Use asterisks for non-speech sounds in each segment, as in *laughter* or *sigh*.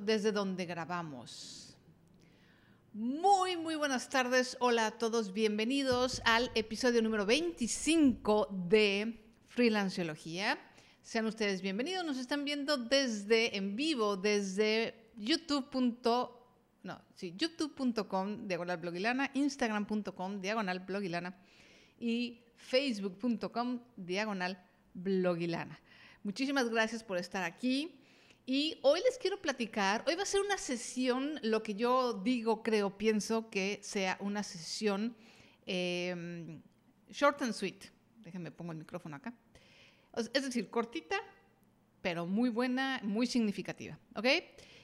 desde donde grabamos. Muy, muy buenas tardes. Hola a todos. Bienvenidos al episodio número 25 de Freelanceología. Sean ustedes bienvenidos. Nos están viendo desde en vivo, desde youtube. No, sí, youtube.com diagonal blogilana, instagram.com diagonal blogilana y facebook.com diagonal blogilana. Muchísimas gracias por estar aquí. Y hoy les quiero platicar, hoy va a ser una sesión, lo que yo digo, creo, pienso que sea una sesión em, short and sweet. Déjenme pongo el micrófono acá. Es decir, cortita, pero muy buena, muy significativa. ¿Ok?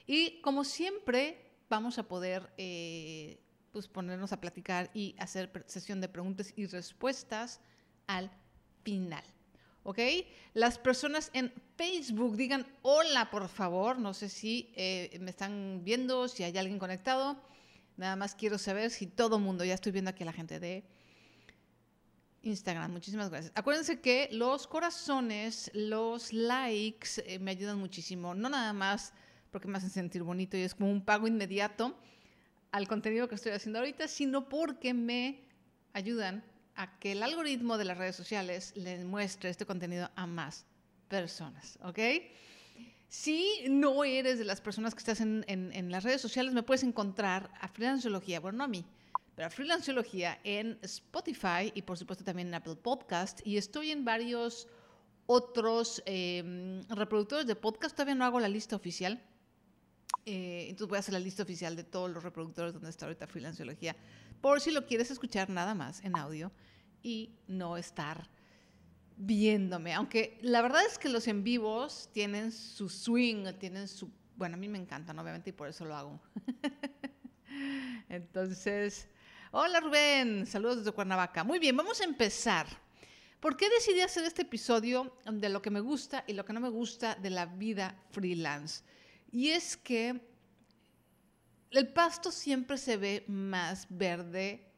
Y como siempre, vamos a poder eh, pues ponernos a platicar y hacer sesión de preguntas y respuestas al final. ¿Ok? Las personas en Facebook digan hola, por favor. No sé si eh, me están viendo, si hay alguien conectado. Nada más quiero saber si todo el mundo, ya estoy viendo aquí a la gente de Instagram. Muchísimas gracias. Acuérdense que los corazones, los likes eh, me ayudan muchísimo. No nada más porque me hacen sentir bonito y es como un pago inmediato al contenido que estoy haciendo ahorita, sino porque me ayudan a que el algoritmo de las redes sociales les muestre este contenido a más personas, ¿ok? Si no eres de las personas que estás en, las redes sociales, me puedes encontrar a Freelanceología, bueno, no a mí, pero a Freelanceología en Spotify y por supuesto también en Apple Podcast. Y estoy en varios otros em, reproductores de podcast, todavía no hago la lista oficial. Eh, entonces voy a hacer la lista oficial de todos los reproductores donde está ahorita Freelanceología por si lo quieres escuchar nada más en audio y no estar viéndome. Aunque la verdad es que los en vivos tienen su swing, tienen su... Bueno, a mí me encantan, obviamente, y por eso lo hago. *laughs* Entonces, hola Rubén, saludos desde Cuernavaca. Muy bien, vamos a empezar. ¿Por qué decidí hacer este episodio de lo que me gusta y lo que no me gusta de la vida freelance? Y es que el pasto siempre se ve más verde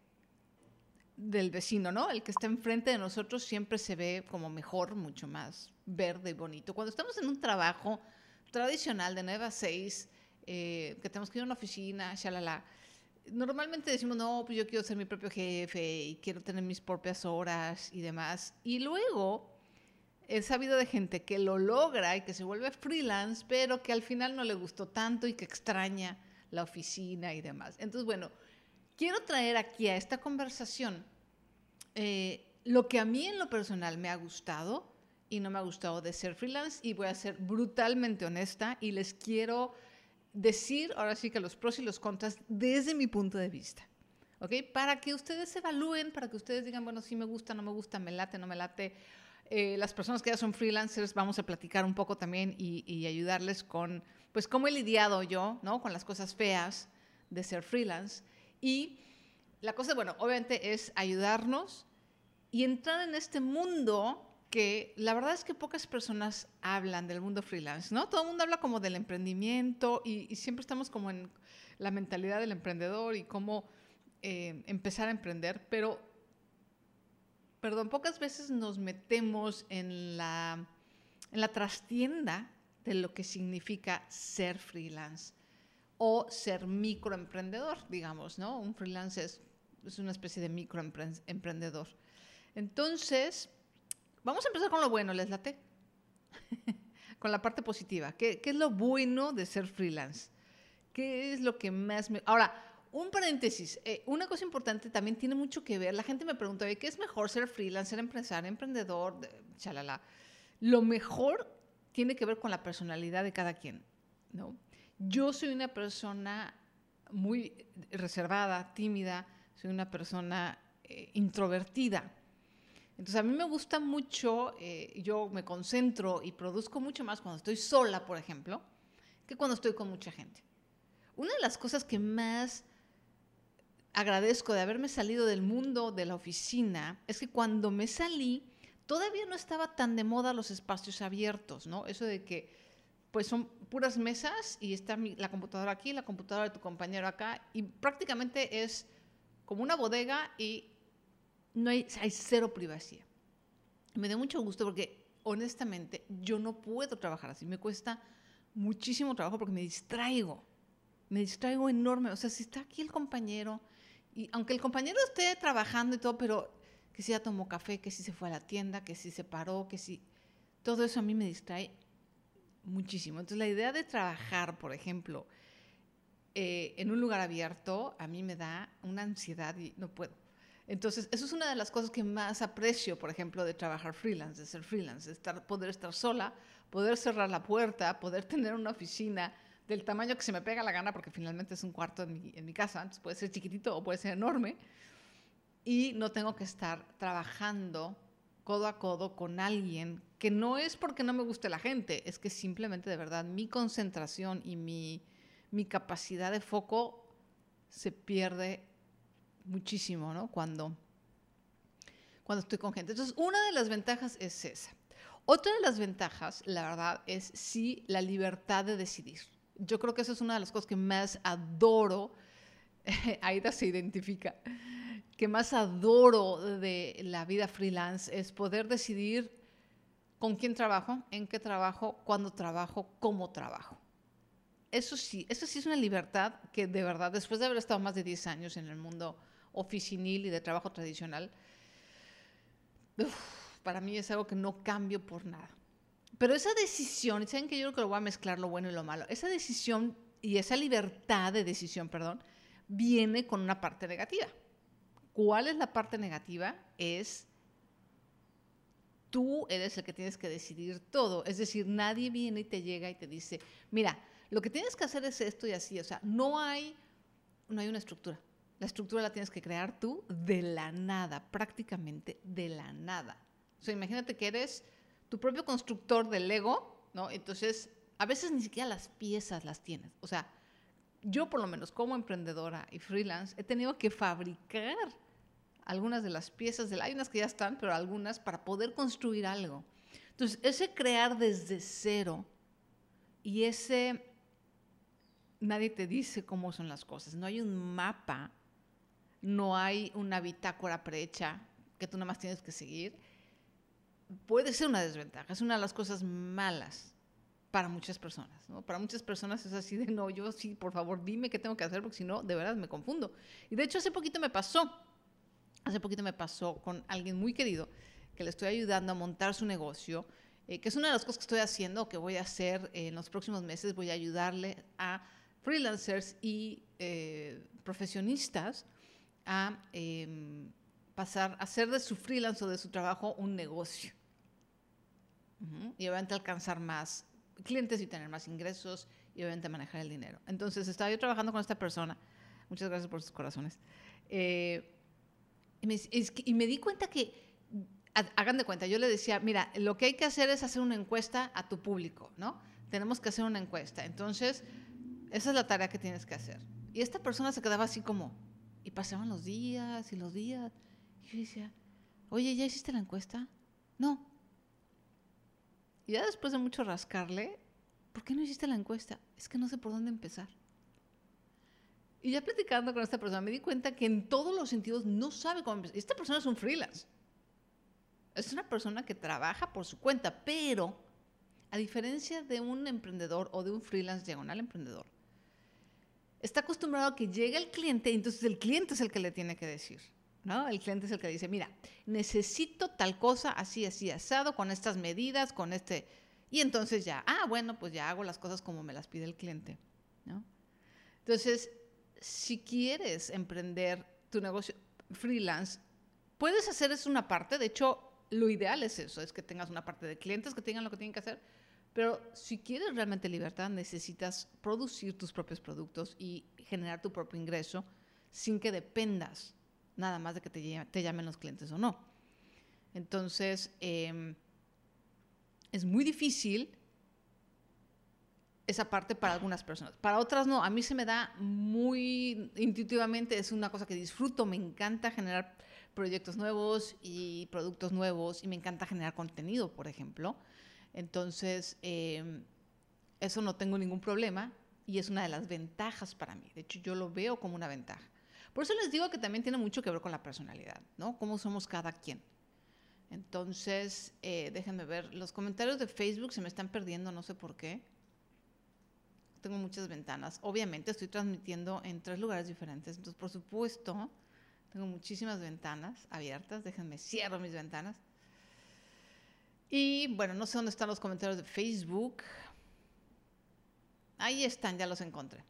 del vecino, ¿no? El que está enfrente de nosotros siempre se ve como mejor, mucho más verde y bonito. Cuando estamos en un trabajo tradicional de 9 a 6, eh, que tenemos que ir a una oficina, shalala, normalmente decimos, no, pues yo quiero ser mi propio jefe y quiero tener mis propias horas y demás. Y luego he sabido de gente que lo logra y que se vuelve freelance, pero que al final no le gustó tanto y que extraña la oficina y demás. Entonces, bueno, quiero traer aquí a esta conversación eh, lo que a mí en lo personal me ha gustado y no me ha gustado de ser freelance y voy a ser brutalmente honesta y les quiero decir ahora sí que los pros y los contras desde mi punto de vista. ¿Ok? Para que ustedes evalúen, para que ustedes digan, bueno, sí me gusta, no me gusta, me late, no me late. Eh, las personas que ya son freelancers vamos a platicar un poco también y, ayudarles con pues cómo he lidiado yo, ¿no? Con las cosas feas de ser freelance. Y la cosa, bueno, obviamente es ayudarnos y entrar en este mundo que la verdad es que pocas personas hablan del mundo freelance, ¿no? Todo el mundo habla como del emprendimiento y, siempre estamos como en la mentalidad del emprendedor y cómo eh, empezar a emprender, pero, perdón, pocas veces nos metemos en la, en la trastienda de lo que significa ser freelance o ser microemprendedor, digamos, ¿no? Un freelance es, una especie de microemprendedor. Entonces, vamos a empezar con lo bueno, ¿les late? *laughs* con la parte positiva. ¿Qué, es lo bueno de ser freelance? ¿Qué es lo que más me... Ahora, un paréntesis, eh, una cosa importante también tiene mucho que ver. La gente me pregunta, ¿qué es mejor ser freelance, ser empresario, emprendedor? Chalala. Lo mejor tiene que ver con la personalidad de cada quien, ¿no? Yo soy una persona muy reservada, tímida, soy una persona eh, introvertida. Entonces a mí me gusta mucho, eh, yo me concentro y produzco mucho más cuando estoy sola, por ejemplo, que cuando estoy con mucha gente. Una de las cosas que más agradezco de haberme salido del mundo de la oficina es que cuando me salí, todavía no estaba tan de moda los espacios abiertos, ¿no? Eso de que pues son puras mesas y está la computadora aquí, la computadora de tu compañero acá y prácticamente es como una bodega y no hay, hay cero privacidad. Me da mucho gusto porque honestamente yo no puedo trabajar así, me cuesta muchísimo trabajo porque me distraigo. Me distraigo enorme. O sea, si está aquí el compañero, y aunque el compañero esté trabajando y todo, pero que si ya tomó café, que si se fue a la tienda, que si se paró, que si... Todo eso a mí me distrae muchísimo. Entonces, la idea de trabajar, por ejemplo, eh, en un lugar abierto, a mí me da una ansiedad y no puedo. Entonces, eso es una de las cosas que más aprecio, por ejemplo, de trabajar freelance, de ser freelance, estar, poder estar sola, poder cerrar la puerta, poder tener una oficina del tamaño que se me pega la gana, porque finalmente es un cuarto en mi, casa, entonces puede ser chiquitito o puede ser enorme, y no tengo que estar trabajando codo a codo con alguien que no es porque no me guste la gente, es que simplemente de verdad mi concentración y mi, mi capacidad de foco se pierde muchísimo, ¿no? Cuando, cuando estoy con gente. Entonces, una de las ventajas es esa. Otra de las ventajas, la verdad, es sí la libertad de decidir. Yo creo que esa es una de las cosas que más adoro. *laughs* Aida se identifica. Que más adoro de la vida freelance es poder decidir con quién trabajo, en qué trabajo, cuándo trabajo, cómo trabajo. Eso sí, eso sí es una libertad que de verdad, después de haber estado más de 10 años en el mundo oficinil y de trabajo tradicional, para mí es algo que no cambio por nada. Pero esa decisión, saben que yo creo que lo voy a mezclar lo bueno y lo malo, esa decisión y esa libertad de decisión, perdón, viene con una parte negativa. ¿Cuál es la parte negativa? Es tú eres el que tienes que decidir todo. Es decir, nadie viene y te llega y te dice, mira, lo que tienes que hacer es esto y así. O sea, no hay, no hay una estructura. La estructura la tienes que crear tú de la nada, prácticamente de la nada. O sea, imagínate que eres tu propio constructor del Lego, ¿no? Entonces, a veces ni siquiera las piezas las tienes. O sea, yo por lo menos como emprendedora y freelance he tenido que fabricar algunas de las piezas del... Hay unas que ya están, pero algunas para poder construir algo. Entonces, ese crear desde cero y ese... Nadie te dice cómo son las cosas. No hay un mapa no hay una bitácora prehecha que tú nada más tienes que seguir, puede ser una desventaja. Es una de las cosas malas para muchas personas. ¿no? Para muchas personas es así de, no, yo sí, por favor, dime qué tengo que hacer, porque si no, de verdad me confundo. Y de hecho, hace poquito me pasó, hace poquito me pasó con alguien muy querido que le estoy ayudando a montar su negocio, eh, que es una de las cosas que estoy haciendo, que voy a hacer en los próximos meses, voy a ayudarle a freelancers y eh, profesionistas a em, pasar, hacer de su freelance o de su trabajo un negocio. Y obviamente alcanzar más clientes y tener más ingresos y obviamente manejar el dinero. Entonces estaba yo trabajando con esta persona, muchas gracias por sus corazones, eh, y, me, y me di cuenta que, hagan de cuenta, yo le decía, mira, lo que hay que hacer es hacer una encuesta a tu público, ¿no? Tenemos que hacer una encuesta. Entonces, esa es la tarea que tienes que hacer. Y esta persona se quedaba así como, y pasaban los días y los días. Y yo decía, oye, ¿ya hiciste la encuesta? No. Y ya después de mucho rascarle, ¿por qué no hiciste la encuesta? Es que no sé por dónde empezar. Y ya platicando con esta persona, me di cuenta que en todos los sentidos no sabe cómo empezar. Esta persona es un freelance. Es una persona que trabaja por su cuenta, pero a diferencia de un emprendedor o de un freelance diagonal emprendedor, está acostumbrado a que llegue el cliente y entonces el cliente es el que le tiene que decir. ¿No? El cliente es el que dice, mira, necesito tal cosa así, así, asado, con estas medidas, con este... Y entonces ya, ah, bueno, pues ya hago las cosas como me las pide el cliente. ¿no? Entonces, si quieres emprender tu negocio freelance, puedes hacer eso una parte. De hecho, lo ideal es eso, es que tengas una parte de clientes que tengan lo que tienen que hacer pero si quieres realmente libertad, necesitas producir tus propios productos y generar tu propio ingreso sin que dependas nada más de que te, llamen los clientes o no. Entonces, em, es muy difícil esa parte para algunas personas. Para otras no. A mí se me da muy intuitivamente, es una cosa que disfruto, me encanta generar proyectos nuevos y productos nuevos y me encanta generar contenido, por ejemplo. Entonces, em, eso no tengo ningún problema y es una de las ventajas para mí. De hecho, yo lo veo como una ventaja. Por eso les digo que también tiene mucho que ver con la personalidad, ¿no? Cómo somos cada quien. Entonces, eh, déjenme ver, los comentarios de Facebook se me están perdiendo, no sé por qué. tengo muchas ventanas. Obviamente estoy transmitiendo en tres lugares diferentes, entonces por supuesto tengo muchísimas ventanas abiertas. Déjenme cierro mis ventanas. Y bueno, no sé dónde están los comentarios de Facebook. Ahí están, ya los encontré.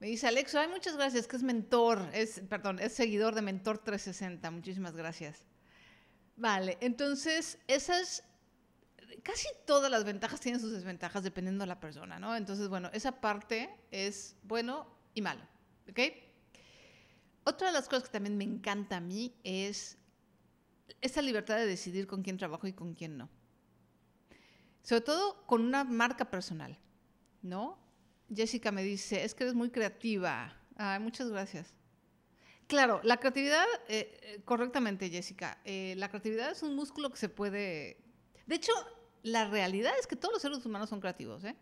Me dice Alexo, ay, muchas gracias, que es mentor, es, perdón, es seguidor de Mentor 360. Muchísimas gracias. Vale, entonces esas, casi todas las ventajas tienen sus desventajas dependiendo de la persona, ¿no? Entonces, bueno, esa parte es bueno y malo, ¿ok? Otra de las cosas que también me encanta a mí es esa libertad de decidir con quién trabajo y con quién no. Sobre todo con una marca personal, ¿no? Jessica me dice, es que eres muy creativa. Muchas gracias. Claro, la creatividad, eh, eh, correctamente, Jessica, eh, la creatividad es un músculo que se puede... De hecho, la realidad es que todos los seres humanos son creativos, ¿eh?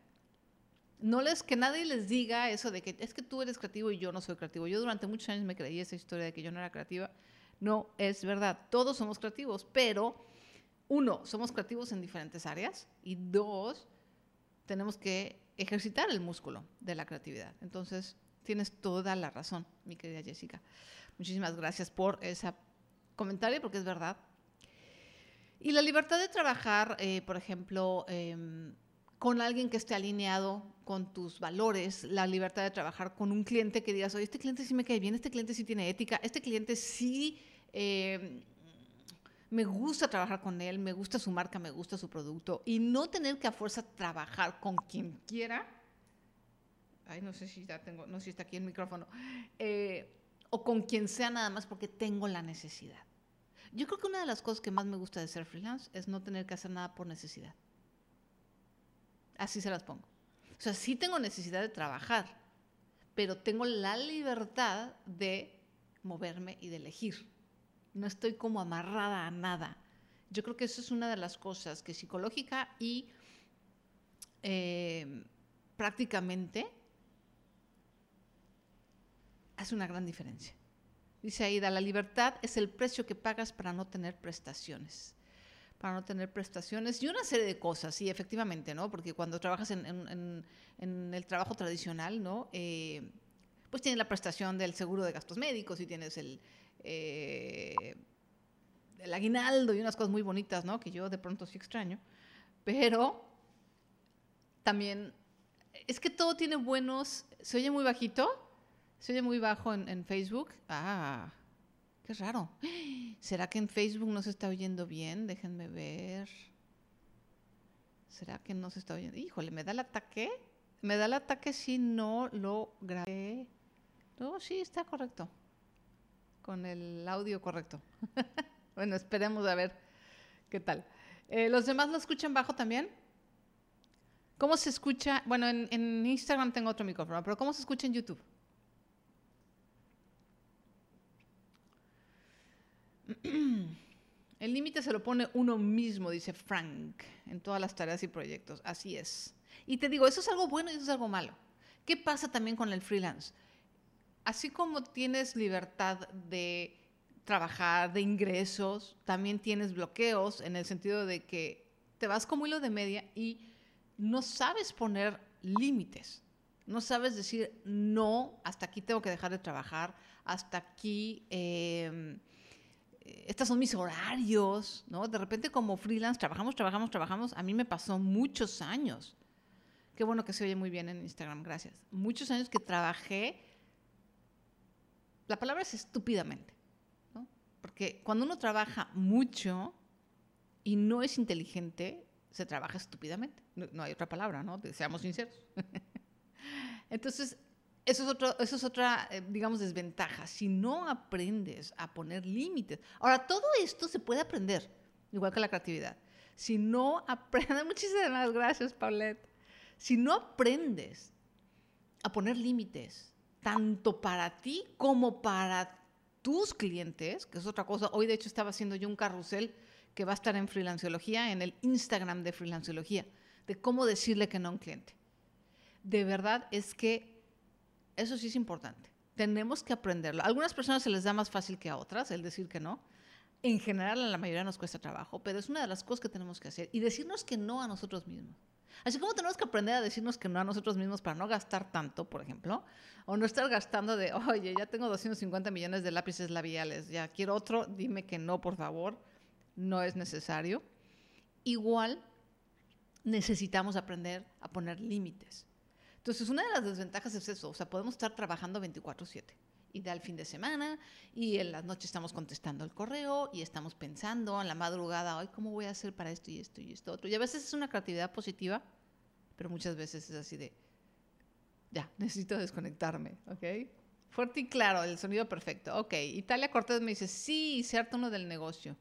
No les, que nadie les diga eso de que es que tú eres creativo y yo no soy creativo. Yo durante muchos años me creí esa historia de que yo no era creativa. No, es verdad, todos somos creativos, pero uno, somos creativos en diferentes áreas y dos, tenemos que ejercitar el músculo de la creatividad. Entonces, tienes toda la razón, mi querida Jessica. Muchísimas gracias por ese comentario, porque es verdad. Y la libertad de trabajar, eh, por ejemplo, em, con alguien que esté alineado con tus valores, la libertad de trabajar con un cliente que digas, oye, este cliente sí me cae bien, este cliente sí tiene ética, este cliente sí em, me gusta trabajar con él, me gusta su marca, me gusta su producto y no tener que a fuerza trabajar con quien quiera. Ay, no sé si ya tengo, no sé si está aquí el micrófono. Eh, o con quien sea nada más porque tengo la necesidad. Yo creo que una de las cosas que más me gusta de ser freelance es no tener que hacer nada por necesidad. Así se las pongo. O sea, sí tengo necesidad de trabajar, pero tengo la libertad de moverme y de elegir no estoy como amarrada a nada. Yo creo que eso es una de las cosas que psicológica y eh, prácticamente hace una gran diferencia. Dice Aida, la libertad es el precio que pagas para no tener prestaciones. Para no tener prestaciones y una serie de cosas, sí, efectivamente, ¿no? Porque cuando trabajas en, el trabajo tradicional, ¿no? Eh, pues tienes la prestación del seguro de gastos médicos y tienes el, eh, el aguinaldo y unas cosas muy bonitas, ¿no? Que yo de pronto sí extraño. Pero también es que todo tiene buenos. Se oye muy bajito, se oye muy bajo en, Facebook. Ah, qué raro. ¿Será que en Facebook no se está oyendo bien? Déjenme ver. ¿Será que no se está oyendo? Híjole, ¿me da el ataque? ¿Me da el ataque si no lo grabé? No, sí, está correcto con el audio correcto. *laughs* bueno, esperemos a ver qué tal. Eh, ¿Los demás lo escuchan bajo también? ¿Cómo se escucha? Bueno, en, en Instagram tengo otro micrófono, pero ¿cómo se escucha en YouTube? *clears throat* El límite se lo pone uno mismo, dice Frank, en todas las tareas y proyectos. Así es. Y te digo, eso es algo bueno y eso es algo malo. ¿Qué pasa también con el freelance? Así como tienes libertad de trabajar, de ingresos, también tienes bloqueos en el sentido de que te vas como hilo de media y no sabes poner límites. No sabes decir, no, hasta aquí tengo que dejar de trabajar, hasta aquí, em, estos son mis horarios, ¿no? De repente como freelance trabajamos, trabajamos, trabajamos. A mí me pasó muchos años. Qué bueno que se oye muy bien en Instagram, gracias. Muchos años que trabajé la palabra es estúpidamente, ¿no? Porque cuando uno trabaja mucho y no es inteligente, se trabaja estúpidamente. No, hay otra palabra, ¿no? Seamos sinceros. *laughs* Entonces, eso es, otro, eso es otra, eh, digamos, desventaja. Si no aprendes a poner límites. Ahora, todo esto se puede aprender, igual que la creatividad. Si no aprendes, *laughs* muchísimas gracias, Paulette. Si no aprendes a poner límites, tanto para ti como para tus clientes, que es otra cosa. Hoy, de hecho, estaba haciendo yo un carrusel que va a estar en Freelanciología, en el Instagram de Freelanciología, de cómo decirle que no a un cliente. De verdad es que eso sí es importante. Tenemos que aprenderlo. Algunas personas se les da más fácil que a otras el decir que no. En general, a la mayoría nos cuesta trabajo, pero es una de las cosas que tenemos que hacer. Y decirnos que no a nosotros mismos. Así como tenemos que aprender a decirnos que no a nosotros mismos para no gastar tanto, por ejemplo, o no estar gastando de, oye, ya tengo 250 millones de lápices labiales, ya quiero otro, dime que no, por favor, no es necesario. Igual necesitamos aprender a poner límites. Entonces, una de las desventajas es eso, o sea, podemos estar trabajando 24/7 y da el fin de semana y en las noches estamos contestando el correo y estamos pensando en la madrugada, hoy cómo voy a hacer para esto y esto y esto otro. Y a veces es una creatividad positiva, pero muchas veces es así de, ya, *laughs* necesito desconectarme, ¿ok? Fuerte y claro, el sonido perfecto. Ok, Italia Cortés me dice, sí, harta uno del negocio.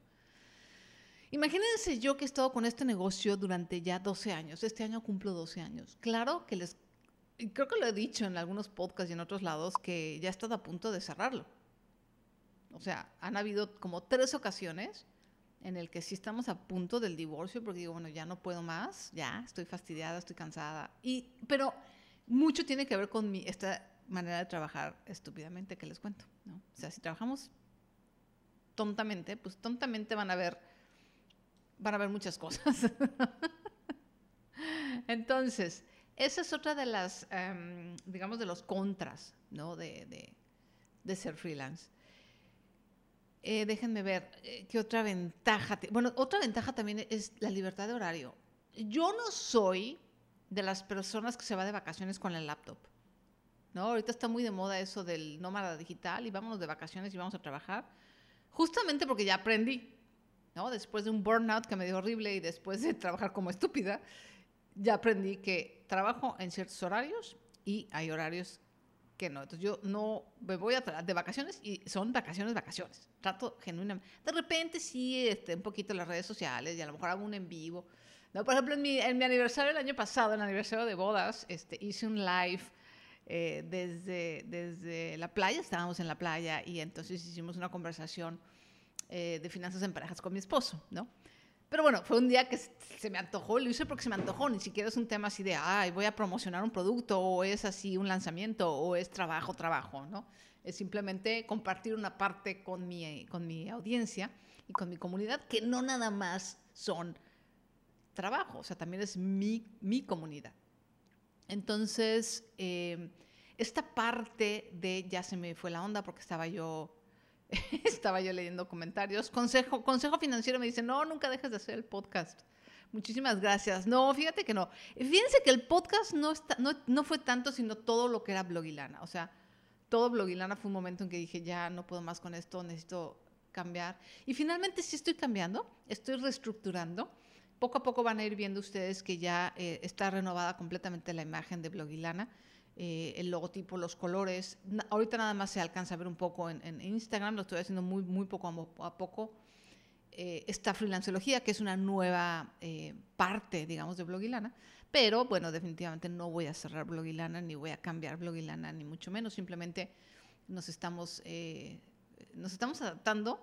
Imagínense yo que he estado con este negocio durante ya 12 años. Este año cumplo 12 años. Claro que les creo que lo he dicho en algunos podcasts y en otros lados, que ya he estado a punto de cerrarlo. O sea, han habido como tres ocasiones en el que sí estamos a punto del divorcio, porque digo, bueno, ya no puedo más, ya estoy fastidiada, estoy cansada. Y, pero mucho tiene que ver con mi, esta manera de trabajar estúpidamente que les cuento. ¿no? O sea, si trabajamos tontamente, pues tontamente van a ver, van a ver muchas cosas. *laughs* Entonces, esa es otra de las, em, digamos, de los contras, ¿no? De, ser freelance. Eh, déjenme ver, eh, ¿qué otra ventaja? Bueno, otra ventaja también es la libertad de horario. Yo no soy de las personas que se va de vacaciones con el laptop. ¿no? Ahorita está muy de moda eso del nómada digital y vámonos de vacaciones y vamos a trabajar. Justamente porque ya aprendí, ¿no? Después de un burnout que me dio horrible y después de trabajar como estúpida, ya aprendí que trabajo en ciertos horarios y hay horarios que no. Entonces yo no me voy a de vacaciones y son vacaciones, vacaciones. Trato genuinamente. De repente sí, este, un poquito en las redes sociales y a lo mejor hago un en vivo. No, por ejemplo, en mi, en mi aniversario el año pasado, en el aniversario de bodas, este, hice un live eh, desde, desde la playa, estábamos en la playa y entonces hicimos una conversación eh, de finanzas en parejas con mi esposo, ¿no? Pero bueno, fue un día que se me antojó, lo hice porque se me antojó, ni siquiera es un tema así de, ay, voy a promocionar un producto o es así un lanzamiento o es trabajo, trabajo, ¿no? Es simplemente compartir una parte con mi, con mi audiencia y con mi comunidad que no nada más son trabajo, o sea, también es mi, mi comunidad. Entonces, eh, esta parte de ya se me fue la onda porque estaba yo *laughs* estaba yo leyendo comentarios. Consejo, consejo financiero me dice, no, nunca dejes de hacer el podcast. Muchísimas gracias. No, fíjate que no. Fíjense que el podcast no, está, no, no fue tanto, sino todo lo que era Blogilana. O sea, todo Blogilana fue un momento en que dije, ya no puedo más con esto, necesito cambiar. Y finalmente sí estoy cambiando, estoy reestructurando. Poco a poco van a ir viendo ustedes que ya eh, está renovada completamente la imagen de Blogilana. Eh, el logotipo, los colores. ahorita nada más se alcanza a ver un poco en, Instagram, lo estoy haciendo muy, muy poco a, poco. Eh, esta freelanceología, que es una nueva eh, parte, digamos, de Blogilana. Pero bueno, definitivamente no voy a cerrar Blogilana, ni voy a cambiar Blogilana, ni mucho menos. Simplemente nos estamos, nos estamos adaptando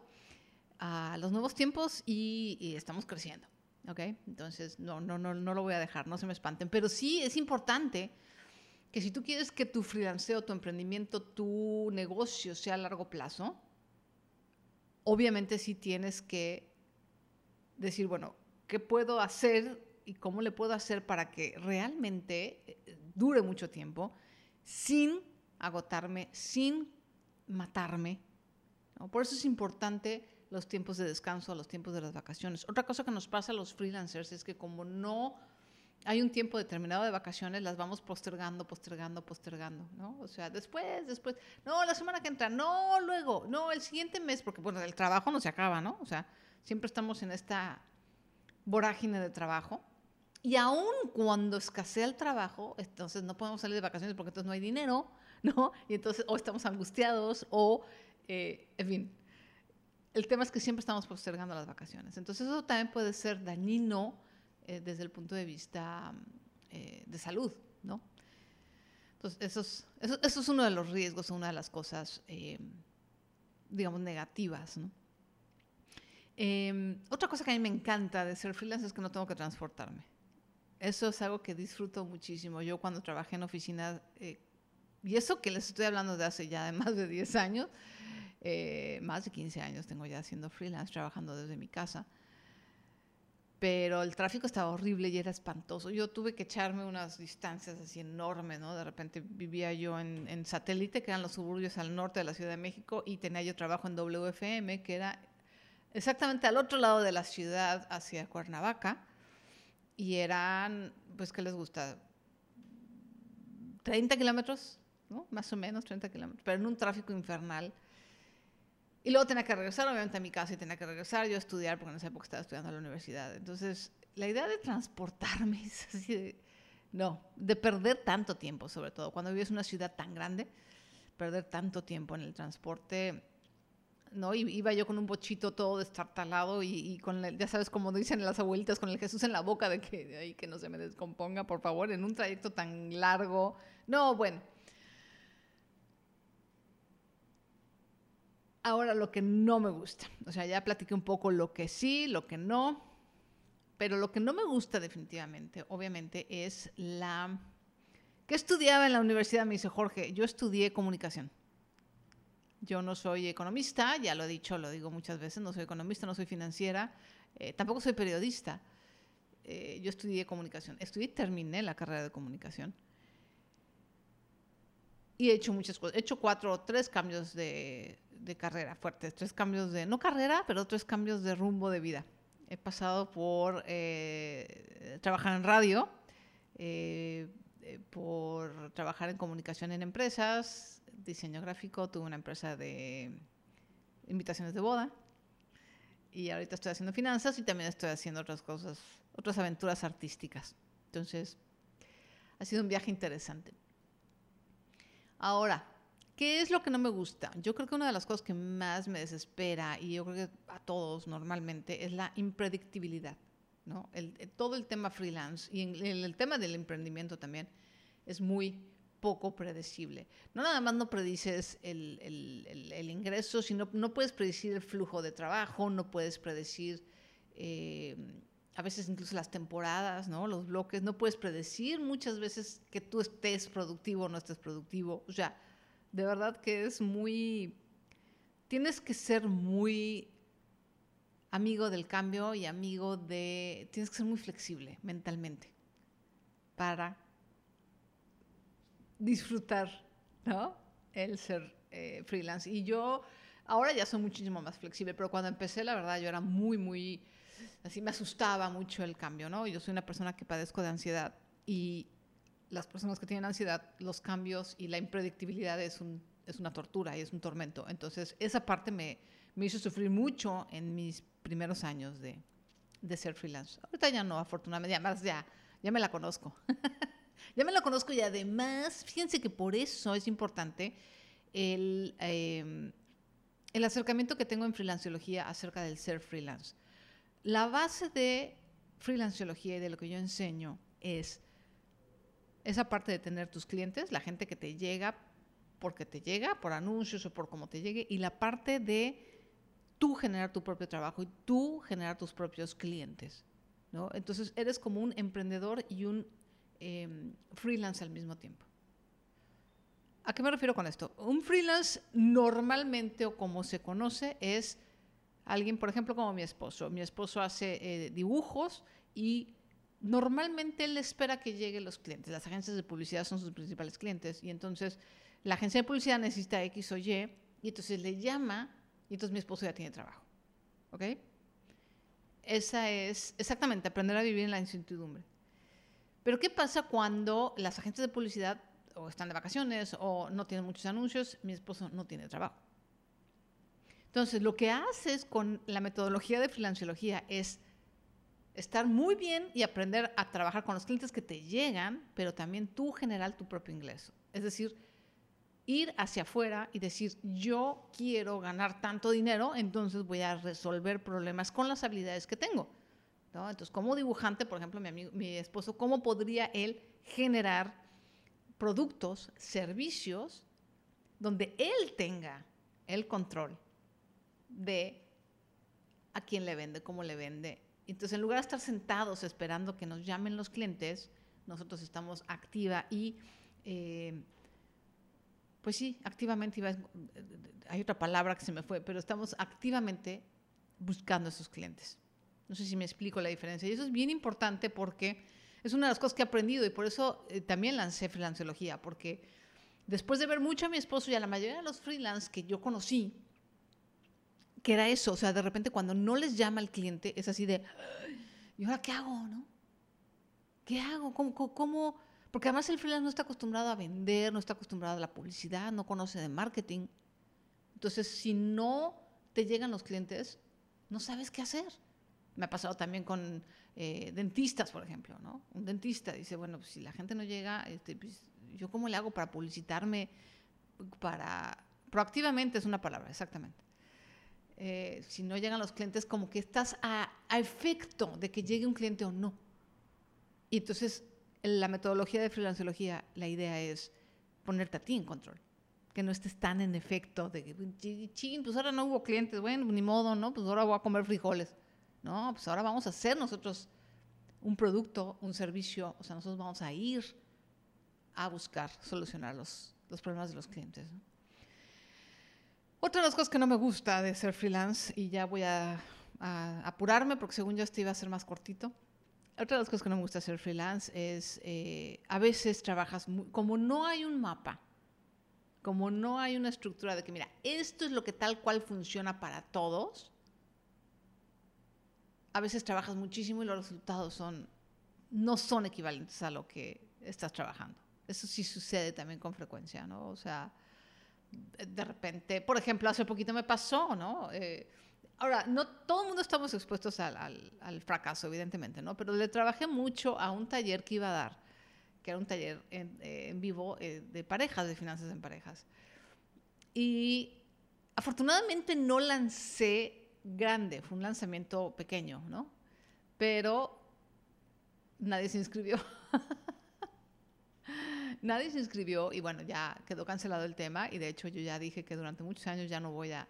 a los nuevos tiempos y, y estamos creciendo. ¿Ok? Entonces, no, no, no, no lo voy a dejar, no se me espanten. Pero sí es importante que si tú quieres que tu freelanceo, tu emprendimiento, tu negocio sea a largo plazo, obviamente sí tienes que decir, bueno, ¿qué puedo hacer y cómo le puedo hacer para que realmente eh, dure mucho tiempo sin agotarme, sin matarme? Por eso es importante los tiempos de descanso, los tiempos de las vacaciones. Otra cosa que nos pasa a los freelancers es que como no hay un tiempo determinado de vacaciones, las vamos postergando, postergando, postergando, ¿no? O sea, después, después, no, la semana que entra, no, luego, no, el siguiente mes, porque bueno, el trabajo no se acaba, ¿no? O sea, siempre estamos en esta vorágine de trabajo. Y aún cuando escasea el trabajo, entonces no podemos salir de vacaciones porque entonces no hay dinero, *laughs* ¿no? Y entonces o estamos angustiados o, eh, en fin, el tema es que siempre estamos postergando las vacaciones. Entonces eso también puede ser dañino eh, desde el punto de vista eh, de salud, ¿no? Entonces, eso es, eso, es, uno de los riesgos, una de las cosas, eh, digamos, negativas, ¿no? Em, otra cosa que a mí me encanta de ser freelance es que no tengo que transportarme. Eso es algo que disfruto muchísimo. Yo cuando trabajé en oficina, y eso que les estoy hablando de hace ya de más de 10 años, más de 15 años tengo ya haciendo freelance, trabajando desde mi casa pero el tráfico estaba horrible y era espantoso. Yo tuve que echarme unas distancias así enormes, ¿no? De repente vivía yo en, Satélite, que eran los suburbios al norte de la Ciudad de México, y tenía yo trabajo en WFM, que era exactamente al otro lado de la ciudad, hacia Cuernavaca, y eran, pues, ¿qué les gusta? 30 kilómetros, ¿no? Más o menos 30 kilómetros, pero en un tráfico infernal. Y luego tenía que regresar, obviamente, a mi casa y tenía que regresar yo a estudiar, porque en esa época estaba estudiando en la universidad. Entonces, la idea de transportarme *laughs* es así de, no, de perder tanto tiempo, sobre todo, cuando vives en una ciudad tan grande, perder tanto tiempo en el transporte, ¿no? Iba yo con un bochito todo destartalado y, y con, el, ya sabes, como dicen las abuelitas, con el Jesús en la boca de que, ay, que no se me descomponga, por favor, en un trayecto tan largo. No, bueno, Ahora lo que no me gusta, o sea, ya platiqué un poco lo que sí, lo que no, pero lo que no me gusta definitivamente, obviamente, es la... ¿Qué estudiaba en la universidad? Me dice Jorge, yo estudié comunicación. Yo no soy economista, ya lo he dicho, lo digo muchas veces, no soy economista, no soy financiera, eh, tampoco soy periodista. Eh, yo estudié comunicación, estudié y terminé la carrera de comunicación. Y he hecho muchas cosas, he hecho cuatro o tres cambios de, de carrera fuertes, tres cambios de, no carrera, pero tres cambios de rumbo de vida. He pasado por eh, trabajar en radio, eh, eh, por trabajar en comunicación en empresas, diseño gráfico, tuve una empresa de invitaciones de boda y ahorita estoy haciendo finanzas y también estoy haciendo otras cosas, otras aventuras artísticas. Entonces, ha sido un viaje interesante. Ahora, ¿Qué es lo que no me gusta? Yo creo que una de las cosas que más me desespera, y yo creo que a todos normalmente, es la impredictibilidad. ¿no? El, todo el tema freelance y el, tema del emprendimiento también es muy poco predecible. No nada más no predices el, el ingreso, sino no puedes predecir el flujo de trabajo, no puedes predecir eh, a veces incluso las temporadas, ¿no? los bloques, no puedes predecir muchas veces que tú estés productivo o no estés productivo. O sea, de verdad que es muy... Tienes que ser muy amigo del cambio y amigo de... Tienes que ser muy flexible mentalmente para disfrutar, ¿no? El ser eh, freelance. Y yo ahora ya soy muchísimo más flexible, pero cuando empecé, la verdad, yo era muy, muy... Así me asustaba mucho el cambio, ¿no? Yo soy una persona que padezco de ansiedad y las personas que tienen ansiedad, los cambios y la impredictibilidad es, un, es una tortura y es un tormento. Entonces, esa parte me, hizo sufrir mucho en mis primeros años de, ser freelance. Ahorita ya no, afortunadamente, además ya, ya me la conozco. *laughs* ya me la conozco y además, fíjense que por eso es importante el, eh, el acercamiento que tengo en freelanciología acerca del ser freelance. La base de freelanciología y de lo que yo enseño es esa parte de tener tus clientes, la gente que te llega porque te llega, por anuncios o por cómo te llegue, y la parte de tú generar tu propio trabajo y tú generar tus propios clientes. ¿no? Entonces eres como un emprendedor y un eh, freelance al mismo tiempo. ¿A qué me refiero con esto? Un freelance normalmente o como se conoce es alguien, por ejemplo, como mi esposo. Mi esposo hace eh, dibujos y normalmente él espera que lleguen los clientes. Las agencias de publicidad son sus principales clientes y entonces la agencia de publicidad necesita X o Y y entonces le llama y entonces mi esposo ya tiene trabajo. ¿Ok? Esa es exactamente aprender a vivir en la incertidumbre. Pero ¿qué pasa cuando las agencias de publicidad o están de vacaciones o no tienen muchos anuncios? Mi esposo no tiene trabajo. Entonces, lo que haces con la metodología de financiología es estar muy bien y aprender a trabajar con los clientes que te llegan, pero también tú generar tu propio ingreso. Es decir, ir hacia afuera y decir, yo quiero ganar tanto dinero, entonces voy a resolver problemas con las habilidades que tengo. Entonces, como dibujante, por ejemplo, mi, mi esposo, ¿cómo podría él generar productos, servicios, donde él tenga el control de a quién le vende, cómo le vende, entonces, en lugar de estar sentados esperando que nos llamen los clientes, nosotros estamos activa y, eh, pues sí, activamente, iba, hay otra palabra que se me fue, pero estamos activamente buscando a esos clientes. No sé si me explico la diferencia. Y eso es bien importante porque es una de las cosas que he aprendido y por eso eh, también lancé freelanceología, porque después de ver mucho a mi esposo y a la mayoría de los freelance que yo conocí, que era eso, o sea, de repente cuando no les llama el cliente es así de, ¿y ahora qué hago, no? ¿Qué hago? ¿Cómo, cómo? Porque además el freelance no está acostumbrado a vender, no está acostumbrado a la publicidad, no conoce de marketing. Entonces, si no te llegan los clientes, no sabes qué hacer. Me ha pasado también con eh, dentistas, por ejemplo, ¿no? Un dentista dice, bueno, pues si la gente no llega, este, pues, ¿yo cómo le hago para publicitarme? Para... Proactivamente es una palabra, exactamente. Eh, si no llegan los clientes, como que estás a, a, efecto de que llegue un cliente o no. Y entonces, la metodología de freelanceología, la idea es ponerte a ti en control. Que no estés tan en efecto de que, ching, pues ahora no hubo clientes, bueno, ni modo, ¿no? Pues ahora voy a comer frijoles. No, pues ahora vamos a hacer nosotros un producto, un servicio, o sea, nosotros vamos a ir a buscar solucionar los, los problemas de los clientes. Otra de las cosas que no me gusta de ser freelance, y ya voy a, apurarme porque según yo este iba a ser más cortito, otra de las cosas que no me gusta ser freelance es eh, a veces trabajas, como no hay un mapa, como no hay una estructura de que, mira, esto es lo que tal cual funciona para todos, a veces trabajas muchísimo y los resultados son, no son equivalentes a lo que estás trabajando. Eso sí sucede también con frecuencia, ¿no? O sea, de repente, por ejemplo, hace poquito me pasó, ¿no? Eh, ahora, no todo el mundo estamos expuestos al, al, fracaso, evidentemente, ¿no? Pero le trabajé mucho a un taller que iba a dar, que era un taller en, eh, vivo eh, de parejas, de finanzas en parejas. Y afortunadamente no lancé grande, fue un lanzamiento pequeño, ¿no? Pero nadie se inscribió. *laughs* nadie se inscribió y bueno, ya quedó cancelado el tema y de hecho yo ya dije que durante muchos años ya no voy a,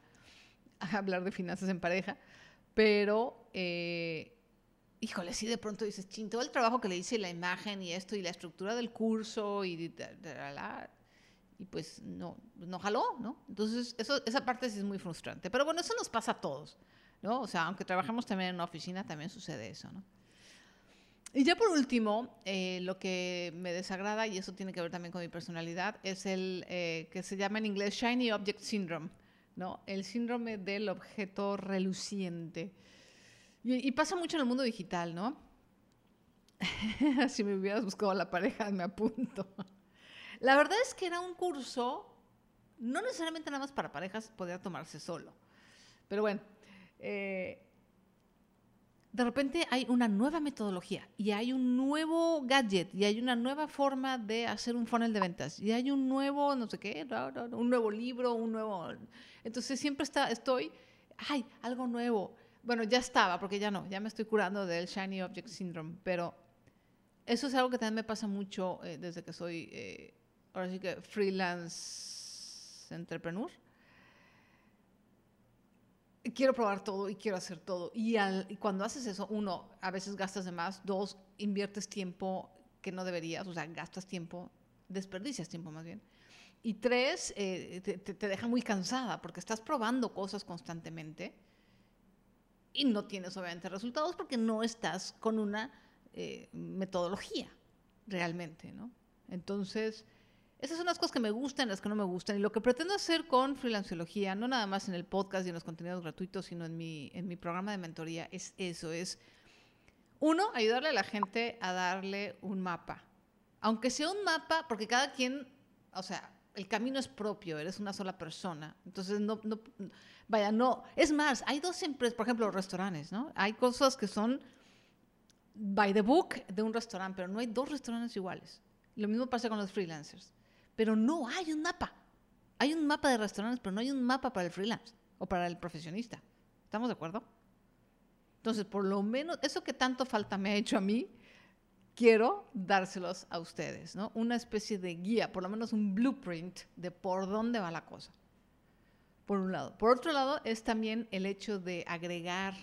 a hablar de finanzas en pareja, pero, eh, híjole, sí de pronto dices, ching, todo el trabajo que le hice, la imagen y esto y la estructura del curso y y pues no, no jaló, ¿no? Entonces, eso, esa parte sí es muy frustrante. Pero bueno, eso nos pasa a todos, ¿no? O sea, aunque trabajamos también en una oficina, también sucede eso, ¿no? Y ya por último, eh, lo que me desagrada, y eso tiene que ver también con mi personalidad, es el eh, que se llama en inglés Shiny Object Syndrome, ¿no? El síndrome del objeto reluciente. Y, y pasa mucho en el mundo digital, ¿no? *laughs* si me hubieras buscado la pareja, me apunto. La verdad es que era un curso, no necesariamente nada más para parejas, podía tomarse solo. Pero bueno, eh, de repente hay una nueva metodología y hay un nuevo gadget y hay una nueva forma de hacer un funnel de ventas y hay un nuevo, no sé qué, un nuevo libro, un nuevo... Entonces siempre está, estoy, ay, algo nuevo. Bueno, ya estaba, porque ya no, ya me estoy curando del Shiny Object Syndrome, pero eso es algo que también me pasa mucho eh, desde que soy... Eh, ahora sí que freelance entrepreneur. Quiero probar todo y quiero hacer todo. Y, al, cuando haces eso, uno, a veces gastas de más, dos, inviertes tiempo que no deberías, o sea, gastas tiempo, desperdicias tiempo más bien. Y tres, eh, te, te, deja muy cansada porque estás probando cosas constantemente y no tienes obviamente resultados porque no estás con una eh, metodología realmente, ¿no? Entonces, esas son las cosas que me gustan, las que no me gustan. Y lo que pretendo hacer con freelanceología, no nada más en el podcast y en los contenidos gratuitos, sino en mi, en mi programa de mentoría, es eso, es, uno, ayudarle a la gente a darle un mapa. Aunque sea un mapa, porque cada quien, o sea, el camino es propio, eres una sola persona. Entonces, no, no vaya, no. Es más, hay dos empresas, por ejemplo, restaurantes, ¿no? Hay cosas que son by the book de un restaurante, pero no hay dos restaurantes iguales. Lo mismo pasa con los freelancers. Pero no hay un mapa. Hay un mapa de restaurantes, pero no hay un mapa para el freelance o para el profesionista. ¿Estamos de acuerdo? Entonces, por lo menos, eso que tanto falta me ha hecho a mí, quiero dárselos a ustedes, ¿no? Una especie de guía, por lo menos un blueprint de por dónde va la cosa. Por un lado. Por otro lado, es también el hecho de agregar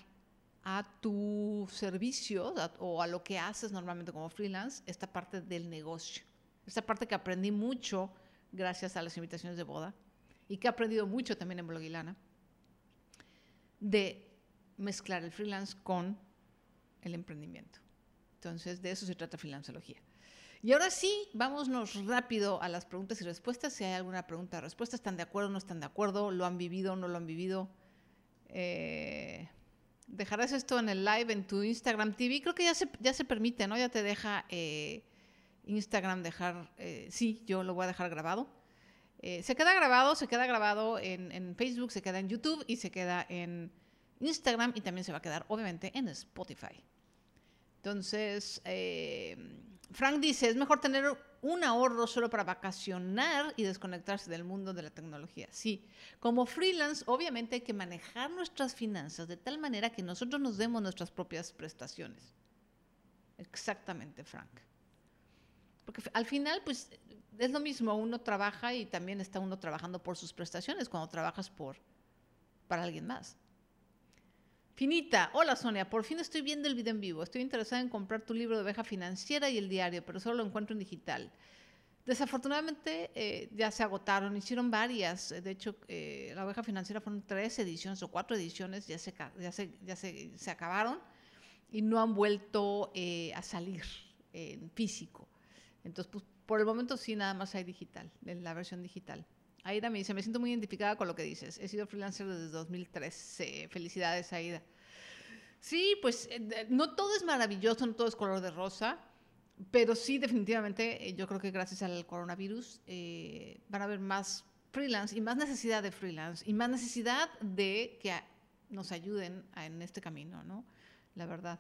a tu servicio o a lo que haces normalmente como freelance esta parte del negocio. Esta parte que aprendí mucho gracias a las invitaciones de boda y que he aprendido mucho también en Bloguilana, de mezclar el freelance con el emprendimiento. Entonces, de eso se trata Freelanceología. Y ahora sí, vámonos rápido a las preguntas y respuestas. Si hay alguna pregunta o respuesta, ¿están de acuerdo o no están de acuerdo? ¿Lo han vivido o no lo han vivido? Eh, dejarás esto en el live en tu Instagram TV. Creo que ya se, ya se permite, ¿no? Ya te deja eh, Instagram dejar. Eh, sí, yo lo voy a dejar grabado. se queda grabado, se queda grabado en, en, Facebook, se queda en YouTube y se queda en Instagram y también se va a quedar, obviamente, en Spotify. Entonces, Frank dice, es mejor tener un ahorro solo para vacacionar y desconectarse del mundo de la tecnología. Sí, como freelance, obviamente hay que manejar nuestras finanzas de tal manera que nosotros nos demos nuestras propias prestaciones. Exactamente, Frank. Porque al final, pues, es lo mismo, uno trabaja y también está uno trabajando por sus prestaciones cuando trabajas por, para alguien más. Finita, hola Sonia, por fin estoy viendo el video en vivo. Estoy interesada en comprar tu libro de oveja financiera y el diario, pero solo lo encuentro en digital. Desafortunadamente eh, ya se agotaron, hicieron varias. De hecho, eh, la oveja financiera fueron tres ediciones o cuatro ediciones, ya se, ya ya se, acabaron y no han vuelto eh, a salir en físico. Entonces, pues, por el momento sí, nada más hay digital, la versión digital. Aida me dice, me siento muy identificada con lo que dices. He sido freelancer desde 2013. Felicidades, Aida. Sí, pues eh, no todo es maravilloso, no todo es color de rosa, pero sí definitivamente eh, yo creo que gracias al coronavirus eh, van a haber más freelance y más necesidad de freelance y más necesidad de que nos ayuden en este camino, ¿no? La verdad.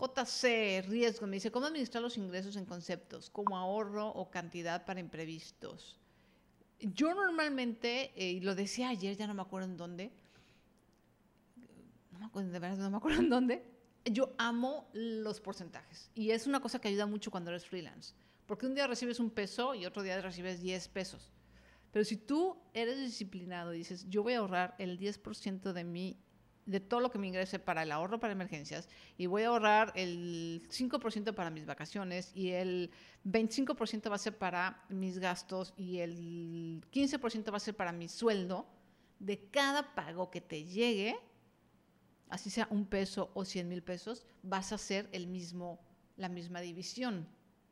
JC Riesgo me dice, ¿cómo administrar los ingresos en conceptos como ahorro o cantidad para imprevistos? Yo normalmente, eh, y lo decía ayer, ya no me acuerdo en dónde, no me acuerdo, de verdad no me acuerdo en dónde, yo amo los porcentajes. Y es una cosa que ayuda mucho cuando eres freelance. Porque un día recibes un peso y otro día recibes 10 pesos. Pero si tú eres disciplinado y dices, yo voy a ahorrar el 10% de mi de todo lo que me ingrese para el ahorro para emergencias y voy a ahorrar el 5% para mis vacaciones y el 25% va a ser para mis gastos y el 15% va a ser para mi sueldo, de cada pago que te llegue, así sea un peso o 100 mil pesos, vas a hacer el mismo, la misma división,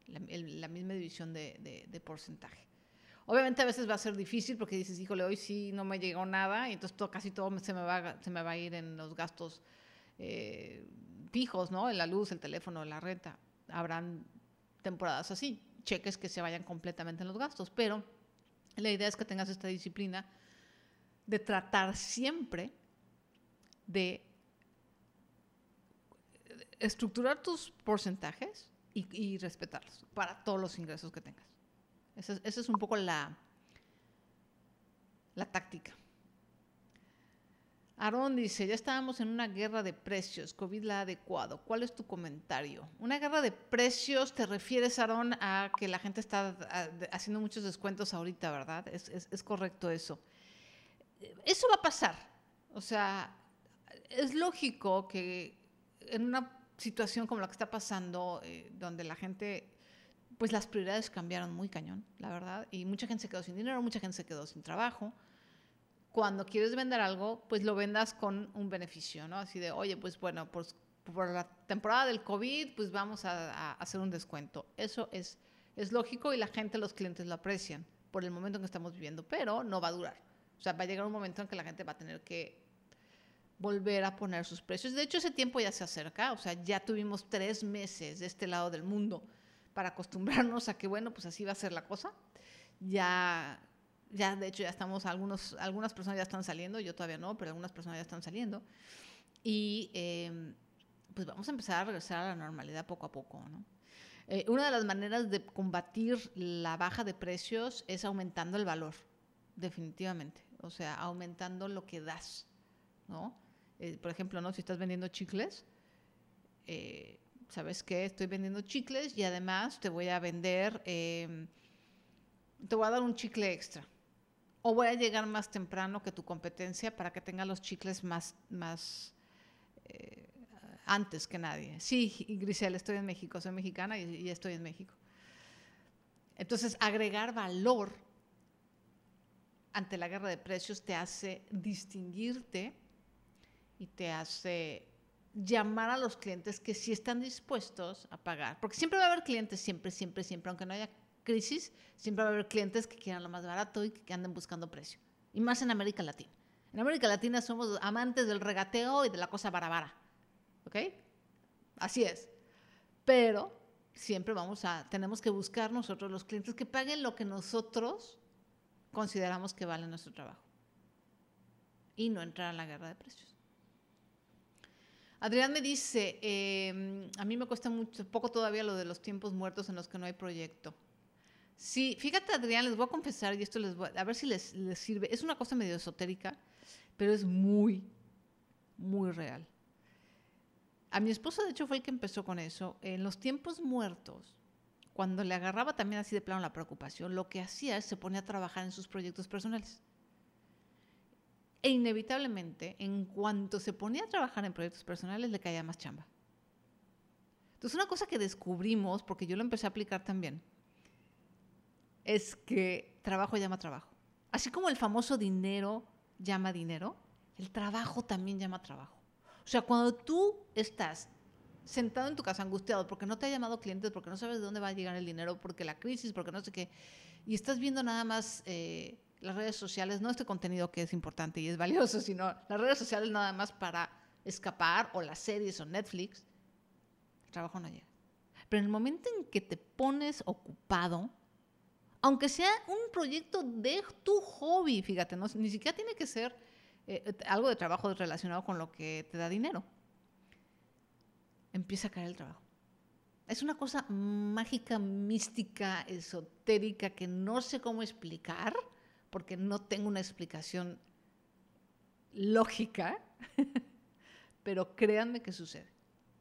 la, misma división de porcentaje. Obviamente a veces va a ser difícil porque dices, híjole, hoy sí no me llegó nada y entonces casi todo se me, va, se me va a ir en los gastos eh, fijos, ¿no? En la luz, el teléfono, la renta. Habrán temporadas así, cheques que se vayan completamente en los gastos, pero la idea es que tengas esta disciplina de tratar siempre de estructurar tus porcentajes y respetarlos para todos los ingresos que tengas. Esa, es un poco la, la táctica. Aarón dice, ya estábamos en una guerra de precios, COVID la ha adecuado. ¿Cuál es tu comentario? Una guerra de precios, te refieres, Aarón, a que la gente está haciendo muchos descuentos ahorita, ¿verdad? Es, es, correcto eso. Eso va a pasar. O sea, es lógico que en una situación como la que está pasando, eh, donde la gente pues las prioridades cambiaron muy cañón, la verdad, y mucha gente se quedó sin dinero, mucha gente se quedó sin trabajo. Cuando quieres vender algo, pues lo vendas con un beneficio, ¿no? Así de, oye, pues bueno, por, la temporada del COVID, pues vamos a, a, hacer un descuento. Eso es, es lógico y la gente, los clientes lo aprecian por el momento en que estamos viviendo, pero no va a durar. O sea, va a llegar un momento en que la gente va a tener que volver a poner sus precios. De hecho, ese tiempo ya se acerca, o sea, ya tuvimos tres meses de este lado del mundo para acostumbrarnos a que, bueno, pues así va a ser la cosa. Ya, ya de hecho, ya estamos, algunos, algunas personas ya están saliendo, yo todavía no, pero algunas personas ya están saliendo. Y em, pues vamos a empezar a regresar a la normalidad poco a poco, ¿no? Eh, una de las maneras de combatir la baja de precios es aumentando el valor, definitivamente. O sea, aumentando lo que das, ¿no? Eh, por ejemplo, ¿no? Si estás vendiendo chicles, eh, ¿sabes qué? Estoy vendiendo chicles y además te voy a vender, em, te voy a dar un chicle extra. O voy a llegar más temprano que tu competencia para que tenga los chicles más, más eh, antes que nadie. Sí, Grisel, estoy en México, soy mexicana y, y estoy en México. Entonces, agregar valor ante la guerra de precios te hace distinguirte y te hace llamar a los clientes que sí están dispuestos a pagar. Porque siempre va a haber clientes, siempre, siempre, siempre, aunque no haya crisis, siempre va a haber clientes que quieran lo más barato y que anden buscando precio. Y más en América Latina. En América Latina somos amantes del regateo y de la cosa barabara. ¿Ok? Así es. Pero siempre vamos a, tenemos que buscar nosotros los clientes que paguen lo que nosotros consideramos que vale nuestro trabajo. Y no entrar a la guerra de precios. Adrián me dice, em, a mí me cuesta mucho, poco todavía lo de los tiempos muertos en los que no hay proyecto. Sí, fíjate Adrián, les voy a confesar y esto les voy a ver si les, les sirve. Es una cosa medio esotérica, pero es muy, muy real. A mi esposo, de hecho, fue el que empezó con eso. En los tiempos muertos, cuando le agarraba también así de plano la preocupación, lo que hacía es se ponía a trabajar en sus proyectos personales. E inevitablemente, en cuanto se ponía a trabajar en proyectos personales, le caía más chamba. Entonces, una cosa que descubrimos, porque yo lo empecé a aplicar también, es que trabajo llama trabajo. Así como el famoso dinero llama dinero, el trabajo también llama trabajo. O sea, cuando tú estás sentado en tu casa angustiado porque no te ha llamado clientes, porque no sabes de dónde va a llegar el dinero, porque la crisis, porque no sé qué, y estás viendo nada más eh, las redes sociales, no este contenido que es importante y es valioso, sino las redes sociales nada más para escapar, o las series o Netflix, el trabajo no llega. Pero en el momento en que te pones ocupado, aunque sea un proyecto de tu hobby, fíjate, no, ni siquiera tiene que ser eh, algo de trabajo relacionado con lo que te da dinero, empieza a caer el trabajo. Es una cosa mágica, mística, esotérica, que no sé cómo explicar, porque no tengo una explicación lógica, *laughs* pero créanme que sucede.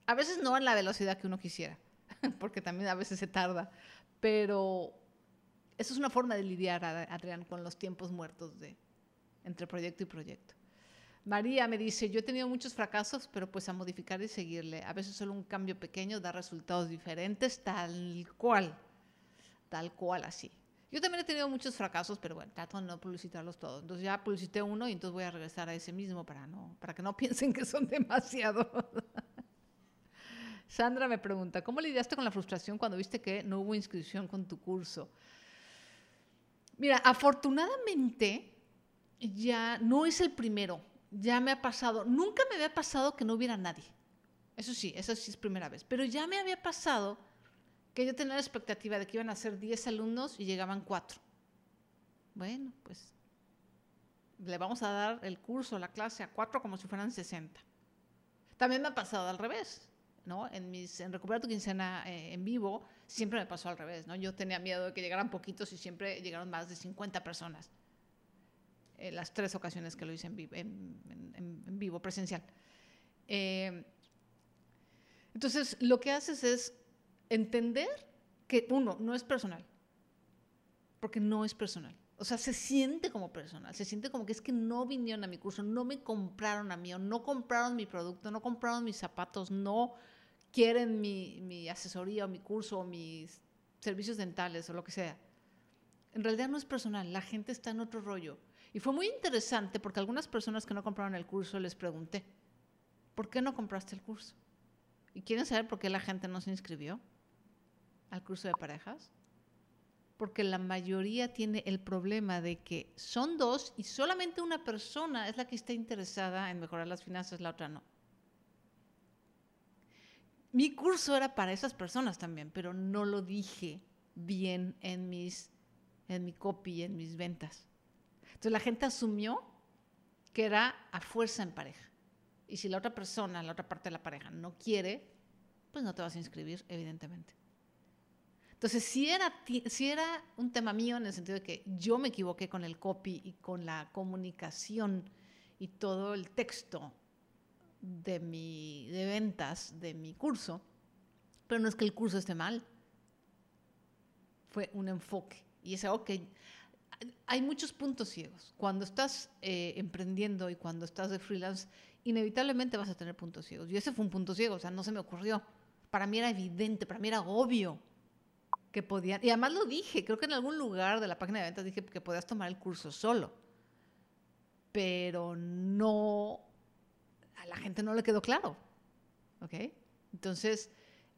A veces no en la velocidad que uno quisiera, *laughs* porque también a veces se tarda, pero eso es una forma de lidiar, Adrián, con los tiempos muertos de, entre proyecto y proyecto. María me dice, yo he tenido muchos fracasos, pero pues a modificar y seguirle. A veces solo un cambio pequeño da resultados diferentes, tal cual, tal cual así. Yo también he tenido muchos fracasos, pero bueno, trato de no publicitarlos todos. Entonces ya publicité uno y entonces voy a regresar a ese mismo para, no, para que no *laughs* piensen que son demasiados. *laughs* Sandra me pregunta, ¿cómo lidiaste con la frustración cuando viste que no hubo inscripción con tu curso? Mira, afortunadamente ya no es el primero, ya me ha pasado, nunca me había pasado que no hubiera nadie. Eso sí, eso sí es primera vez, pero ya me había pasado que yo tenía la expectativa de que iban a ser 10 alumnos y llegaban 4. Bueno, pues le vamos a dar el curso, la clase a 4 como si fueran 60. También me ha pasado al revés. ¿no? En, mis, en Recuperar tu quincena eh, en vivo, siempre me pasó al revés, ¿no? Yo tenía miedo de que llegaran poquitos y siempre llegaron más de 50 personas. Eh, las tres ocasiones que lo hice en vivo, en, vivo presencial. Eh, entonces, lo que haces es entender que, uno, no es personal, porque no es personal. O sea, se siente como personal, se siente como que es que no vinieron a mi curso, no me compraron a mí, o no compraron mi producto, no compraron mis zapatos, no quieren mi, asesoría o mi curso o mis servicios dentales o lo que sea. En realidad no es personal, la gente está en otro rollo. Y fue muy interesante porque algunas personas que no compraron el curso les pregunté, ¿por qué no compraste el curso? ¿Y quieren saber por qué la gente no se inscribió al curso de parejas? Porque la mayoría tiene el problema de que son dos y solamente una persona es la que está interesada en mejorar las finanzas, la otra no mi curso era para esas personas también, pero no lo dije bien en, mis, en mi copy, en mis ventas. Entonces la gente asumió que era a fuerza en pareja. Y si la otra persona, la otra parte de la pareja no quiere, pues no te vas a inscribir, evidentemente. Entonces, si era, si era un tema mío en el sentido de que yo me equivoqué con el copy y con la comunicación y todo el texto de, mi, de ventas de mi curso, pero no es que el curso esté mal, fue un enfoque. Y es algo que hay muchos puntos ciegos. Cuando estás eh, emprendiendo y cuando estás de freelance, inevitablemente vas a tener puntos ciegos. Y ese fue un punto ciego, o sea, no se me ocurrió. Para mí era evidente, para mí era obvio que podían. Y además lo dije, creo que en algún lugar de la página de ventas dije que podías tomar el curso solo. Pero no a la gente no le quedó claro. ¿Ok? Entonces,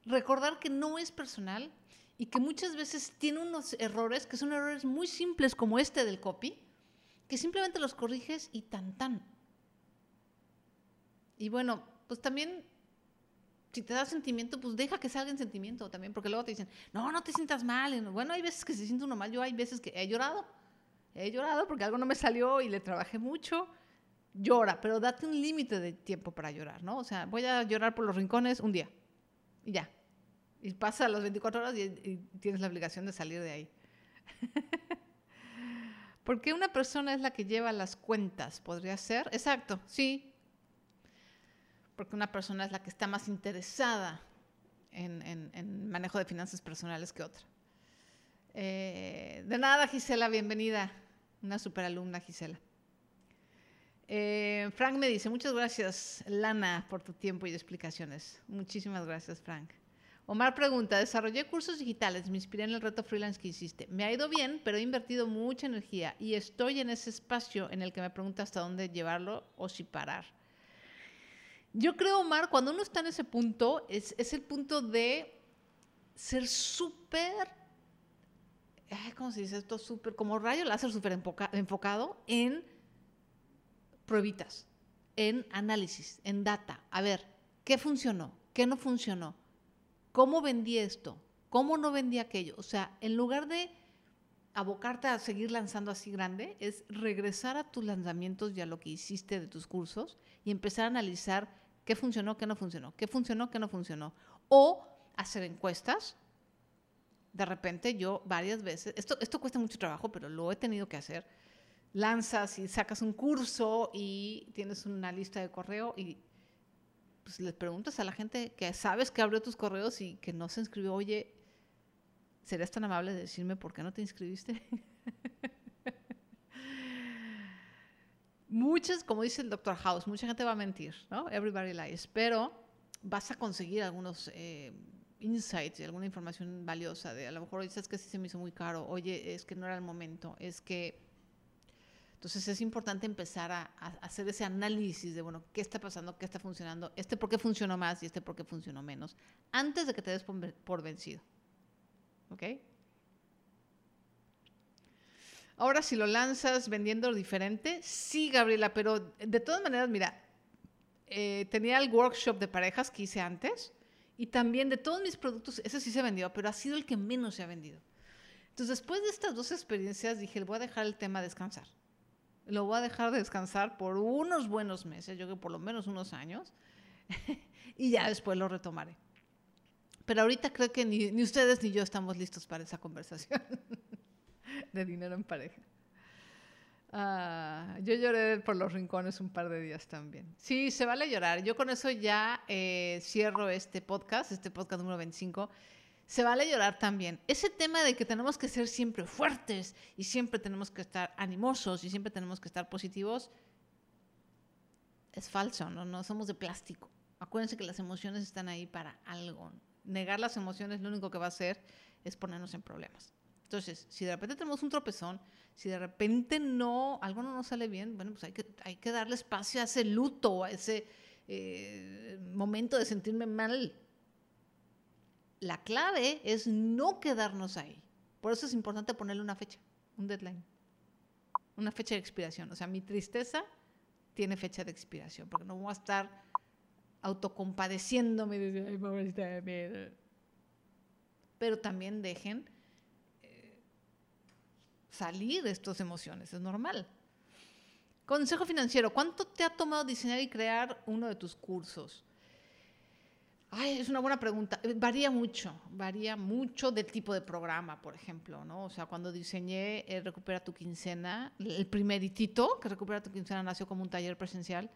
recordar que no es personal y que muchas veces tiene unos errores que son errores muy simples como este del copy, que simplemente los corriges y tan tan. Y bueno, pues también si te da sentimiento, pues deja que salga en sentimiento también, porque luego te dicen, no, no te sientas mal. Bueno, hay veces que se siente uno mal. Yo hay veces que he llorado. He llorado porque algo no me salió y le trabajé mucho. Llora, pero date un límite de tiempo para llorar, ¿no? O sea, voy a llorar por los rincones un día y ya. Y pasa las 24 horas y, y tienes la obligación de salir de ahí. *laughs* porque una persona es la que lleva las cuentas, podría ser. Exacto, sí, porque una persona es la que está más interesada en, en, manejo de finanzas personales que otra. Eh, de nada, Gisela, bienvenida. Una superalumna, Gisela. Eh, Frank me dice, muchas gracias, Lana, por tu tiempo y explicaciones. Muchísimas gracias, Frank. Omar pregunta, desarrollé cursos digitales, me inspiré en el reto freelance que hiciste. Me ha ido bien, pero he invertido mucha energía y estoy en ese espacio en el que me pregunta hasta dónde llevarlo o si parar. Yo creo, Omar, cuando uno está en ese punto, es, el punto de ser súper, ¿cómo se dice esto? Súper, como rayo láser súper enfocado en pruebitas, en análisis, en data. A ver, ¿qué funcionó? ¿Qué no funcionó? ¿Cómo vendí esto? ¿Cómo no vendí aquello? O sea, en lugar de abocarte a seguir lanzando así grande, es regresar a tus lanzamientos y a lo que hiciste de tus cursos y empezar a analizar qué funcionó, qué no funcionó, qué funcionó, qué no funcionó. O hacer encuestas. De repente yo varias veces, esto, esto cuesta mucho trabajo, pero lo he tenido que hacer. Lanzas y sacas un curso y tienes una lista de correo y pues les preguntas a la gente que sabes que abrió tus correos y que no se inscribió, oye, ¿serías tan amable de decirme por qué no te inscribiste? *laughs* muchas, como dice el doctor House, mucha gente va a mentir, ¿no? Everybody lies, pero vas a conseguir algunos eh, insights y alguna información valiosa de a lo mejor dices que sí se me hizo muy caro, oye, es que no era el momento, es que... Entonces es importante empezar a, hacer ese análisis de, bueno, ¿qué está pasando? ¿Qué está funcionando? Este por qué funcionó más y este por qué funcionó menos, antes de que te des por vencido. ¿Ok? Ahora, si lo lanzas vendiendo diferente, sí, Gabriela, pero de todas maneras, mira, eh, tenía el workshop de parejas que hice antes y también de todos mis productos, ese sí se vendió, pero ha sido el que menos se ha vendido. Entonces, después de estas dos experiencias, dije, voy a dejar el tema descansar. Lo voy a dejar descansar por unos buenos meses, yo creo que por lo menos unos años, *laughs* y ya después lo retomaré. Pero ahorita creo que ni, ni ustedes ni yo estamos listos para esa conversación. *laughs* de dinero en pareja. Ah, yo lloré por los rincones un par de días también. Sí, se vale llorar. Yo con eso ya eh, cierro este podcast, este podcast número 25. Se vale llorar también. Ese tema de que tenemos que ser siempre fuertes y siempre tenemos que estar animosos y siempre tenemos que estar positivos, es falso, ¿no? No somos de plástico. Acuérdense que las emociones están ahí para algo. Negar las emociones lo único que va a hacer es ponernos en problemas. Entonces, si de repente tenemos un tropezón, si de repente no, algo no nos sale bien, bueno, pues hay que, hay que darle espacio a ese luto, a ese eh, momento de sentirme mal. La clave es no quedarnos ahí. Por eso es importante ponerle una fecha, un deadline, una fecha de expiración. O sea, mi tristeza tiene fecha de expiración, porque no voy a estar autocompadeciéndome. Pero también dejen salir de estas emociones, es normal. Consejo financiero, ¿cuánto te ha tomado diseñar y crear uno de tus cursos? Ay, es una buena pregunta. Eh, varía mucho, varía mucho del tipo de programa, por ejemplo, ¿no? O sea, cuando diseñé eh, Recupera tu quincena, el primeritito que Recupera tu quincena nació como un taller presencial,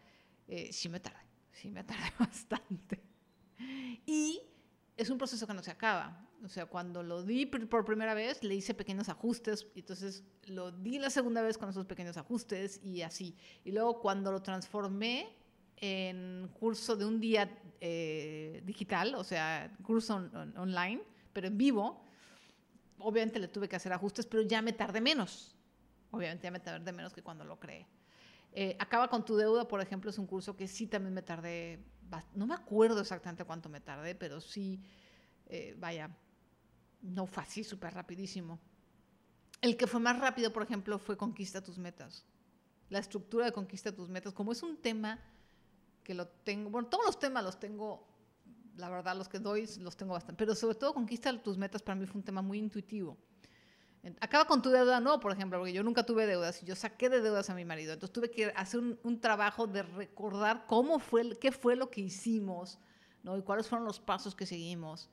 eh, sí me tardé, sí me tardé *laughs* bastante. Y es un proceso que no se acaba. O sea, cuando lo di por primera vez, le hice pequeños ajustes, y entonces lo di la segunda vez con esos pequeños ajustes y así. Y luego cuando lo transformé en curso de un día eh, digital, o sea, curso online, pero en vivo, obviamente le tuve que hacer ajustes, pero ya me tardé menos. Obviamente ya me tardé menos que cuando lo creé. Eh, Acaba con tu deuda, por ejemplo, es un curso que sí también me tardé, no me acuerdo exactamente cuánto me tardé, pero sí, eh, vaya, no fue así súper rapidísimo. El que fue más rápido, por ejemplo, fue Conquista tus metas. La estructura de Conquista tus metas, como es un tema que lo tengo, bueno, todos los temas los tengo, la verdad, los que doy los tengo bastante, pero sobre todo Conquista tus metas para mí fue un tema muy intuitivo. Acaba con tu deuda, no, por ejemplo, porque yo nunca tuve deudas y yo saqué de deudas a mi marido. Entonces tuve que hacer un, trabajo de recordar cómo fue, qué fue lo que hicimos, ¿no? Y cuáles fueron los pasos que seguimos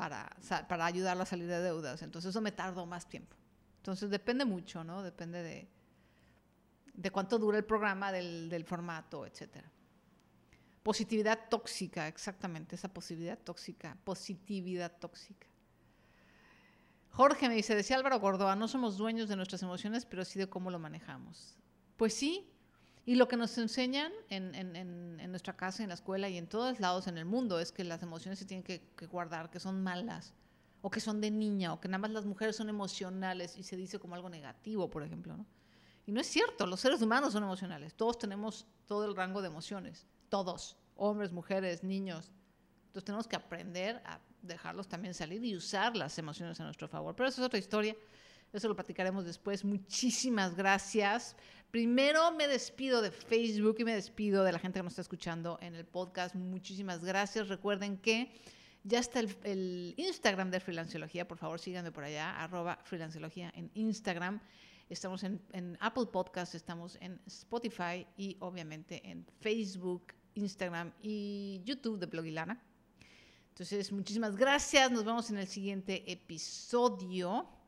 para, para a salir de deudas. Entonces eso me tardó más tiempo. Entonces depende mucho, ¿no? Depende de, de cuánto dura el programa, del, del formato, etcétera. Positividad tóxica, exactamente, esa positividad tóxica, positividad tóxica. Jorge me dice, decía Álvaro Gordoa, no somos dueños de nuestras emociones, pero sí de cómo lo manejamos. Pues sí, y lo que nos enseñan en, nuestra casa, en la escuela y en todos lados en el mundo es que las emociones se tienen que, guardar, que son malas, o que son de niña, o que nada más las mujeres son emocionales y se dice como algo negativo, por ejemplo. ¿no? Y no es cierto, los seres humanos son emocionales, todos tenemos todo el rango de emociones, todos, hombres, mujeres, niños. Entonces tenemos que aprender a dejarlos también salir y usar las emociones a nuestro favor. Pero eso es otra historia. Eso lo platicaremos después. Muchísimas gracias. Primero me despido de Facebook y me despido de la gente que nos está escuchando en el podcast. Muchísimas gracias. Recuerden que ya está el, Instagram de Freelanciología. Por favor, síganme por allá, arroba Freelanciología en Instagram. Estamos en, en Apple Podcast, estamos en Spotify y obviamente en Facebook, Instagram y YouTube de Blogilana. Entonces, muchísimas gracias. Nos vemos en el siguiente episodio.